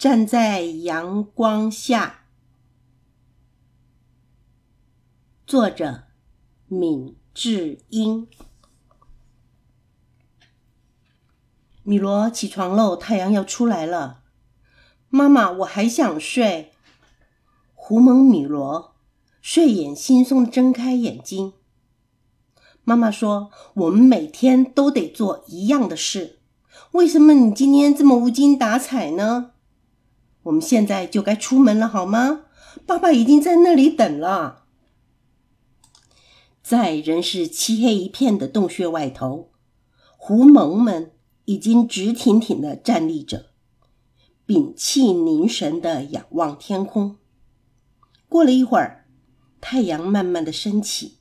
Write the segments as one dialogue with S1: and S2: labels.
S1: 站在阳光下。作者：闵志英。米罗起床喽，太阳要出来了。妈妈，我还想睡。胡蒙米罗睡眼惺忪睁开眼睛。妈妈说：“我们每天都得做一样的事，为什么你今天这么无精打采呢？”我们现在就该出门了，好吗？爸爸已经在那里等了。在仍是漆黑一片的洞穴外头，狐獴们已经直挺挺的站立着，屏气凝神的仰望天空。过了一会儿，太阳慢慢的升起，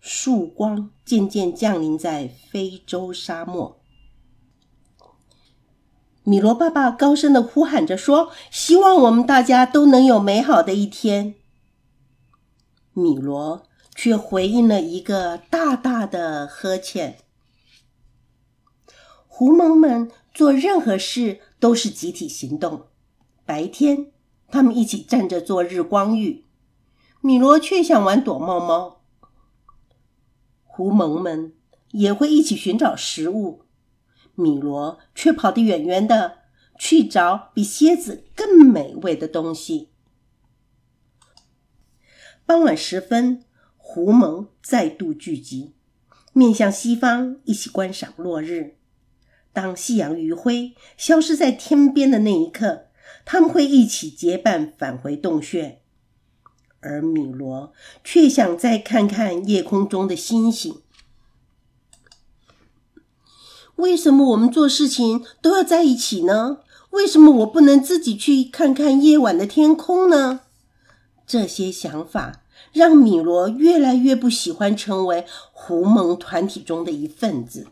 S1: 曙光渐渐降临在非洲沙漠。米罗爸爸高声的呼喊着说：“希望我们大家都能有美好的一天。”米罗却回应了一个大大的呵欠。狐獴们做任何事都是集体行动。白天，他们一起站着做日光浴；米罗却想玩躲猫猫。狐獴们也会一起寻找食物。米罗却跑得远远的，去找比蝎子更美味的东西。傍晚时分，狐獴再度聚集，面向西方，一起观赏落日。当夕阳余晖消失在天边的那一刻，他们会一起结伴返回洞穴。而米罗却想再看看夜空中的星星。为什么我们做事情都要在一起呢？为什么我不能自己去看看夜晚的天空呢？这些想法让米罗越来越不喜欢成为狐獴团体中的一份子。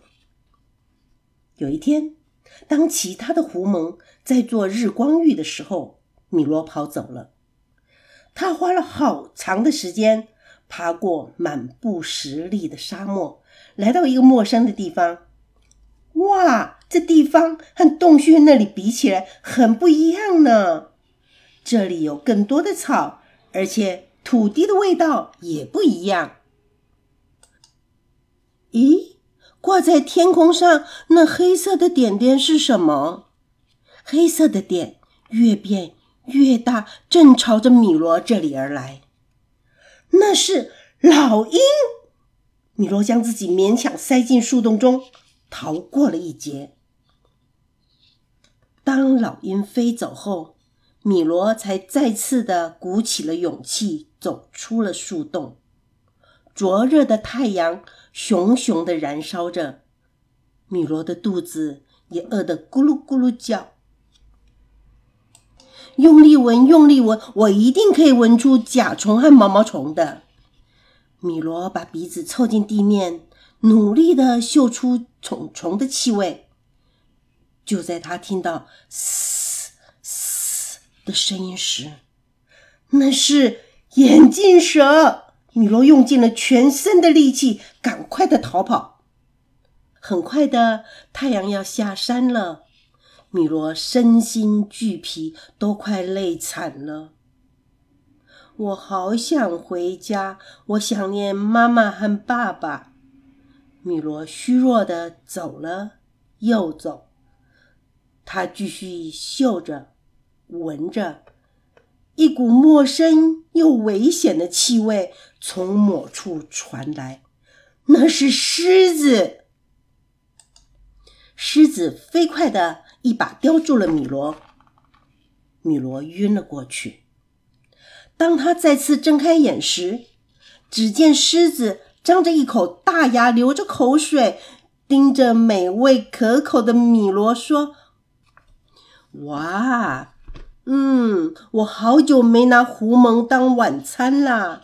S1: 有一天，当其他的狐獴在做日光浴的时候，米罗跑走了。他花了好长的时间爬过满布石砾的沙漠，来到一个陌生的地方。哇，这地方和洞穴那里比起来很不一样呢。这里有更多的草，而且土地的味道也不一样。咦，挂在天空上那黑色的点点是什么？黑色的点越变越大，正朝着米罗这里而来。那是老鹰。米罗将自己勉强塞进树洞中。逃过了一劫。当老鹰飞走后，米罗才再次的鼓起了勇气，走出了树洞。灼热的太阳熊熊的燃烧着，米罗的肚子也饿得咕噜咕噜叫。用力闻，用力闻，我一定可以闻出甲虫和毛毛虫的。米罗把鼻子凑近地面。努力的嗅出虫虫的气味。就在他听到“嘶嘶”的声音时，那是眼镜蛇。米罗用尽了全身的力气，赶快的逃跑。很快的，太阳要下山了。米罗身心俱疲，都快累惨了。我好想回家，我想念妈妈和爸爸。米罗虚弱的走了又走，他继续嗅着、闻着，一股陌生又危险的气味从某处传来，那是狮子。狮子飞快的一把叼住了米罗，米罗晕了过去。当他再次睁开眼时，只见狮子。张着一口大牙，流着口水，盯着美味可口的米罗说：“哇，嗯，我好久没拿狐獴当晚餐啦。”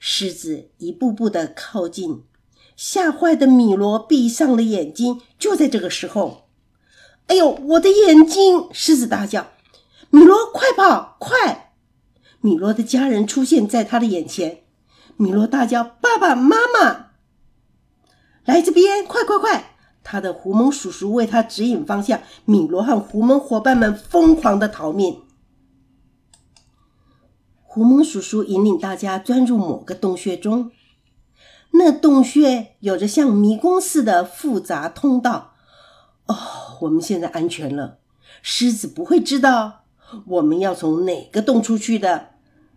S1: 狮子一步步的靠近，吓坏的米罗闭上了眼睛。就在这个时候，“哎呦，我的眼睛！”狮子大叫：“米罗，快跑，快！”米罗的家人出现在他的眼前。米罗大叫：“爸爸妈妈，来这边！快快快！”他的狐獴叔叔为他指引方向，米罗和狐獴伙伴们疯狂的逃命。狐獴叔叔引领大家钻入某个洞穴中，那洞穴有着像迷宫似的复杂通道。哦，我们现在安全了，狮子不会知道我们要从哪个洞出去的，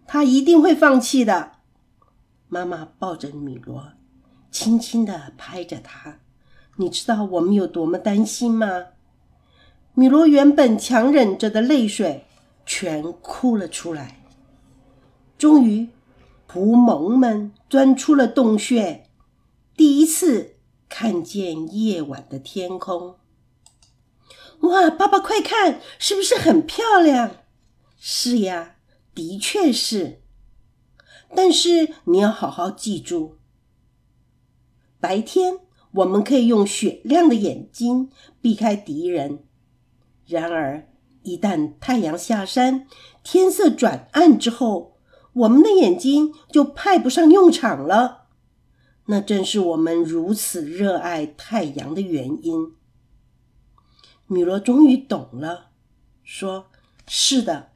S1: 他一定会放弃的。妈妈抱着米罗，轻轻的拍着他。你知道我们有多么担心吗？米罗原本强忍着的泪水全哭了出来。终于，狐獴们钻出了洞穴，第一次看见夜晚的天空。哇，爸爸快看，是不是很漂亮？是呀，的确是。但是你要好好记住，白天。我们可以用雪亮的眼睛避开敌人，然而一旦太阳下山，天色转暗之后，我们的眼睛就派不上用场了。那正是我们如此热爱太阳的原因。米罗终于懂了，说：“是的，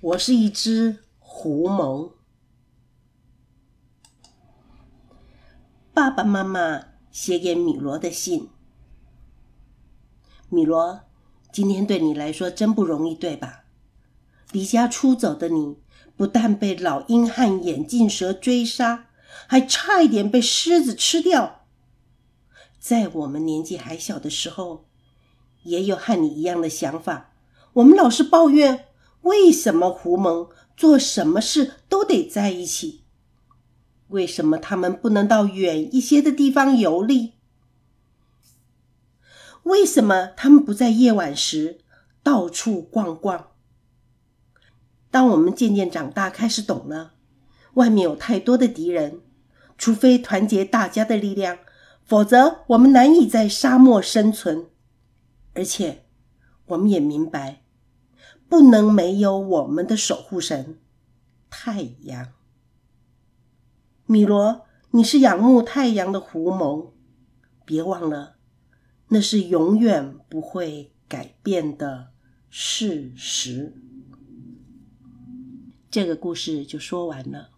S1: 我是一只狐獴。”爸爸妈妈。写给米罗的信。米罗，今天对你来说真不容易，对吧？离家出走的你，不但被老鹰和眼镜蛇追杀，还差一点被狮子吃掉。在我们年纪还小的时候，也有和你一样的想法。我们老是抱怨，为什么狐獴做什么事都得在一起？为什么他们不能到远一些的地方游历？为什么他们不在夜晚时到处逛逛？当我们渐渐长大，开始懂了，外面有太多的敌人，除非团结大家的力量，否则我们难以在沙漠生存。而且，我们也明白，不能没有我们的守护神——太阳。米罗，你是仰慕太阳的狐獴，别忘了，那是永远不会改变的事实。这个故事就说完了。